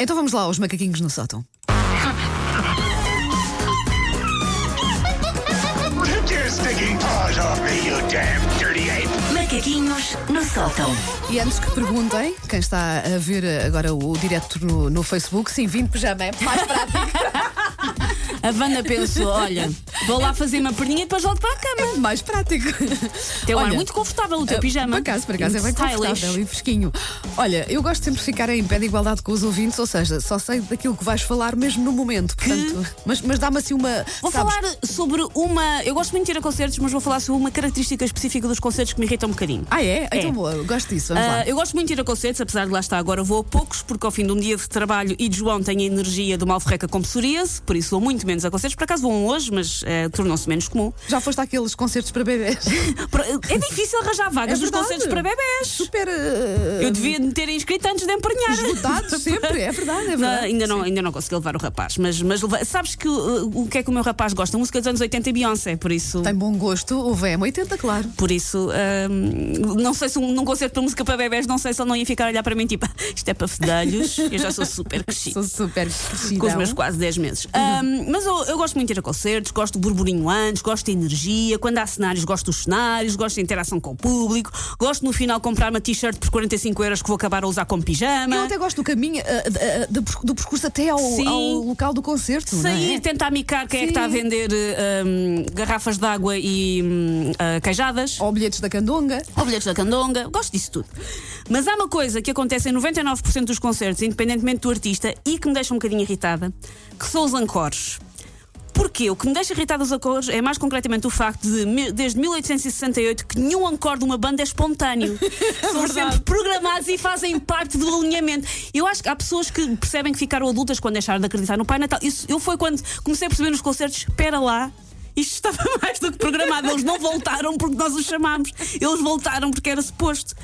Então vamos lá aos macaquinhos no sótão. Macaquinhos no sótão. E antes que perguntem, quem está a ver agora o direto no, no Facebook, sim, vim de pijama, é mais prático. A Wanda pensou: olha, vou lá fazer uma perninha e depois volto para a cama. mais prático. Tem um ar Olha, muito confortável o teu Uh, pijama. Por acaso, por acaso é bem confortável e fresquinho. Olha, eu gosto sempre de ficar em pé de igualdade com os ouvintes, ou seja, só sei daquilo que vais falar mesmo no momento. Portanto, mas, mas dá-me assim uma. Vou sabes, falar sobre uma. Eu gosto muito de ir a concertos, mas vou falar sobre uma característica específica dos concertos que me irrita um bocadinho. Ah, é? Então boa, eu gosto disso. Vamos Ah, lá. eu gosto muito de ir a concertos, apesar de lá estar agora vou a poucos, porque ao fim de um dia de trabalho e de João tenho a energia de uma alforreca com psoríase, por isso vou muito menos a concertos. Por acaso um hoje, mas eh, tornou-se menos comum. Já foste àqueles concertos para bebés? É difícil arranjar vagas É nos verdade. concertos para bebés. Super. uh, Eu devia me ter inscrito antes de empregar. Esgotados sempre, é verdade, é Não, verdade. ainda, não, ainda não consegui levar o rapaz, mas, mas leva- sabes que uh, o que é que o meu rapaz gosta? Música dos anos 80 e Beyoncé, por isso. Tem bom gosto, o VM80, claro. Por isso, hum, não sei se um, num concerto de música para bebés, não sei se ele não ia ficar a olhar para mim tipo, isto é para fedelhos, eu já sou super crescido. Sou super crescida. Com os meus quase 10 meses. Hum, mas eu, eu gosto muito de ir a concertos, gosto do burburinho antes, gosto de energia. Quando há cenários, gosto dos cenários, gosto de interação com o público, gosto no final comprar uma t-shirt por 45 euros que vou acabar a usar como pijama. Eu até gosto do caminho, uh, uh, uh, do, do percurso até ao, Sim. ao local do concerto. Sair, é? tentar micar quem é que Sim. está a vender hum, garrafas de água e hum, ah, queijadas. Ou bilhetes da candonga. Ou bilhetes da candonga, gosto disso tudo. Mas há uma coisa que acontece em 99% dos concertos, independentemente do artista, e que me deixa um bocadinho irritada, que são os encores. Porquê? O que me deixa irritada os encores é mais concretamente o facto de, desde 1868, que nenhum encore de uma banda é espontâneo. São sempre programados e fazem parte do alinhamento. Eu acho que há pessoas que percebem que ficaram adultas quando deixaram de acreditar no Pai Natal. Isso, eu foi quando comecei a perceber nos concertos, espera lá. Isto estava mais do que programado. Eles não voltaram porque nós os chamámos. Eles voltaram porque era suposto.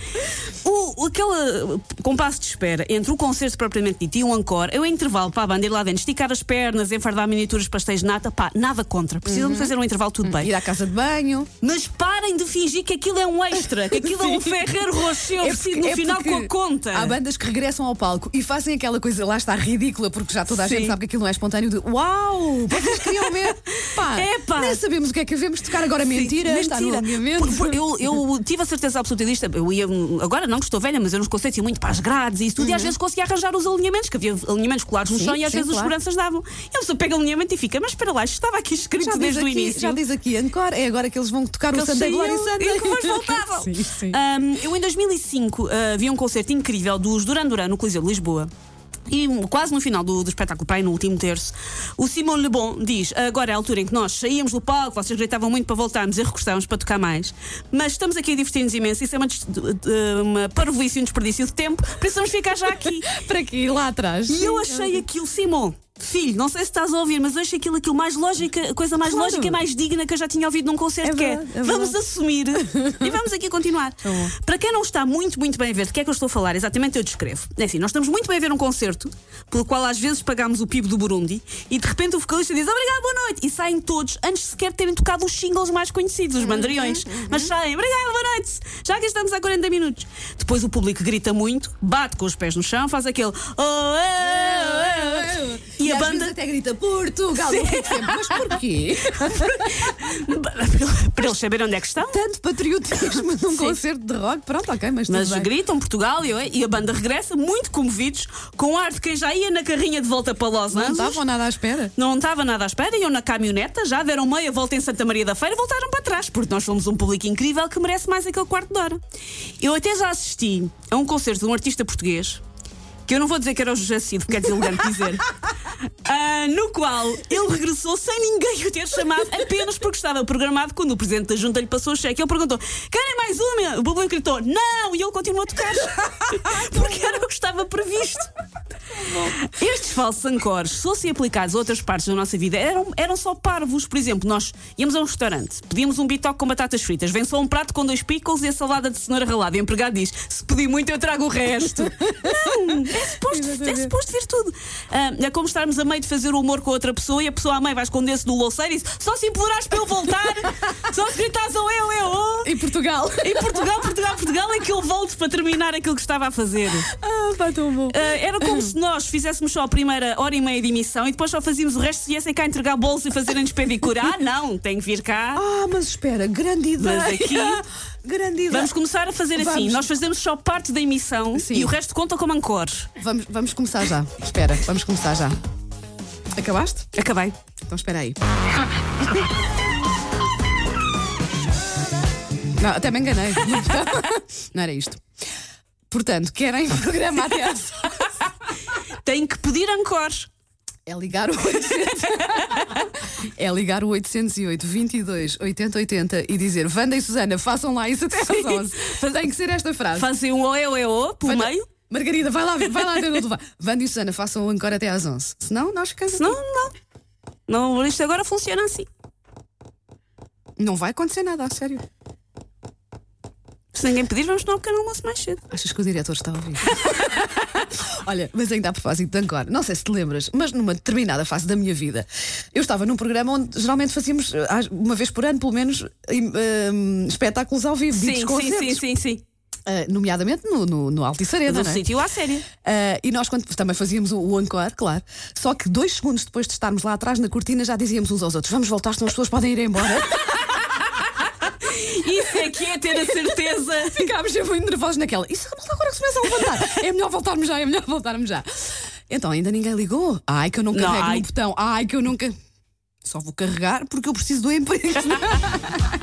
O, aquele compasso de espera entre o concerto propriamente dito e um encore é o intervalo para a banda ir lá dentro, esticar as pernas, enfardar miniaturas pastéis de nata. Pá, nada contra. Precisam de fazer um intervalo, tudo bem. Ir à casa de banho. Mas parem de fingir que aquilo é um extra, que aquilo é um Ferreiro Rocher oferecido no é final com a conta. Há bandas que regressam ao palco e fazem aquela coisa, lá está, ridícula, porque já toda a Sim. gente sabe que aquilo não é espontâneo. De uau, vocês queriam mesmo. Pá, Epá. Nem sabemos o que é que havemos de tocar agora. Mentira, está no alongamento. Por- por- Eu, eu tive a certeza absoluta disto. Eu ia, agora não que estou velha, mas eu nos concertos ia muito para as grades e isso tudo, e às vezes conseguia arranjar os alinhamentos, que havia alinhamentos colados no Sim, chão e às sim, vezes os claro. seguranças davam. E a pessoa pega o alinhamento e fica, mas espera lá, isto estava aqui escrito já desde o aqui, início. já diz aqui, Encore, é agora que eles vão tocar o Eles Sunday saíam Glory Sunday. E depois voltavam. sim, sim. Um, eu em 2005 uh, vi um concerto incrível dos Duran Duran no Coliseu de Lisboa. E quase no final do, do espetáculo, para aí no último terço, o Simon Le Bon diz: agora é a altura em que nós saíamos do palco, vocês gritavam muito para voltarmos e regressávamos para tocar mais, mas estamos aqui a divertir-nos imenso. Isso é uma, uma parvoíce e um desperdício de tempo, precisamos ficar já aqui. Para aqui, lá atrás. E eu achei aquilo, Simon. Filho, não sei se estás a ouvir, mas achei aquilo aquilo mais lógica, a coisa mais Claro. lógica e mais digna que eu já tinha ouvido num concerto, É que é, verdade, é vamos verdade. assumir e vamos aqui continuar. bom. Para quem não está muito, muito bem a ver de que é que eu estou a falar, exatamente eu descrevo. É assim, nós estamos muito bem a ver um concerto, pelo qual às vezes pagamos o PIB do Burundi, e de repente o vocalista diz obrigado, boa noite, e saem todos antes sequer terem tocado os singles mais conhecidos, os bandriões. Mas saem, obrigado, boa noite, já que estamos há 40 minutos. Depois o público grita muito, bate com os pés no chão, faz aquele oh, eh", E, e a banda. até grita Portugal. Eu fico sempre, mas porquê? para eles saberem onde é que estão. Tanto patriotismo num concerto de rock. Pronto, ok, mas, Mas bem. gritam Portugal e, eu- e a banda regressa muito comovidos, com ar de quem já ia na carrinha de volta para Los Não Angeles. estavam nada à espera. Não estava nada à espera, iam na caminhoneta, já deram meia volta em Santa Maria da Feira e voltaram para trás, porque nós somos um público incrível que merece mais aquele quarto de hora. Eu até já assisti a um concerto de um artista português, que eu não vou dizer que era o José Cid, porque é deselegante dizer, ah, no qual ele regressou sem ninguém o ter chamado, apenas porque estava programado quando o presidente da junta lhe passou o cheque. Ele perguntou: querem mais uma? O público gritou: não! E ele continuou a tocar, porque era o que estava previsto. Estes falsos ancores, se fossem aplicados a outras partes da nossa vida, eram, eram só parvos. Por exemplo, nós íamos a um restaurante, pedíamos um bitoque com batatas fritas, vem só um prato com dois pickles e a salada de cenoura ralada. E o empregado diz: se pedir muito, eu trago o resto. Não! É suposto, é suposto vir tudo. Ah, é como estarmos a meio de fazer o humor com outra pessoa e a pessoa a meio vai esconder-se no louceiro e diz: só se implorares para eu voltar, só se gritares ou eu, eu, oh. Em Portugal. Em Portugal, Portugal, Portugal é que eu volto para terminar aquilo que estava a fazer. Ah, pá, tão bom. Ah, era como se nós fizéssemos fizéssemos só a primeira hora e meia de emissão e depois só fazíamos o resto se viessem cá entregar bolsa e fazerem-nos pedicura. Ah, não, tem que vir cá. Ah, mas espera, grande ideia. Mas aqui- grande ideia. Vamos começar a fazer assim. Vamos. Nós fazemos só parte da emissão Sim. e o resto conta como ancores. Vamos, vamos começar já. Espera, vamos começar já. Acabaste? Acabei. Então espera aí. Não, até me enganei. Não era isto. Portanto, querem programa até às... Tem que pedir ancores. É ligar o 800. é ligar o 808 22 80 80 e dizer Wanda e Susana, façam lá isso até às 11. Tem que ser esta frase. Fazer um oé oé o pelo Wanda- meio. Margarida, vai lá, vai lá do vai. Wanda e Susana, façam o encore até às 11. Senão, nós ficamos. Não, não. Não, isto agora funciona assim. Não vai acontecer nada, a sério. Se ninguém pedir, vamos tomar um pequeno almoço mais cedo. Achas que o diretor está a ouvir? Olha, mas ainda a propósito de Angkor, não sei se te lembras, mas numa determinada fase da minha vida, eu estava num programa onde geralmente fazíamos, às- uma vez por ano, pelo menos, em, espetáculos ao vivo, Sim, sim, sim, sim, sim. eh, nomeadamente no, no, no Altice Arena, não é? sítio à séria. Ah, e nós, quando também fazíamos o, o encore, claro, só que dois segundos depois de estarmos lá atrás na cortina, já dizíamos uns aos outros: vamos voltar, senão as pessoas podem ir embora. É que é ter a certeza. Ficámos sempre muito nervosos naquela. Isso agora que se começa a levantar. É melhor voltarmos já, é melhor voltarmos já. Então ainda ninguém ligou. Ai, que eu não Não, carrego ai. no botão. Ai, que eu nunca. Só vou carregar porque eu preciso do emprego.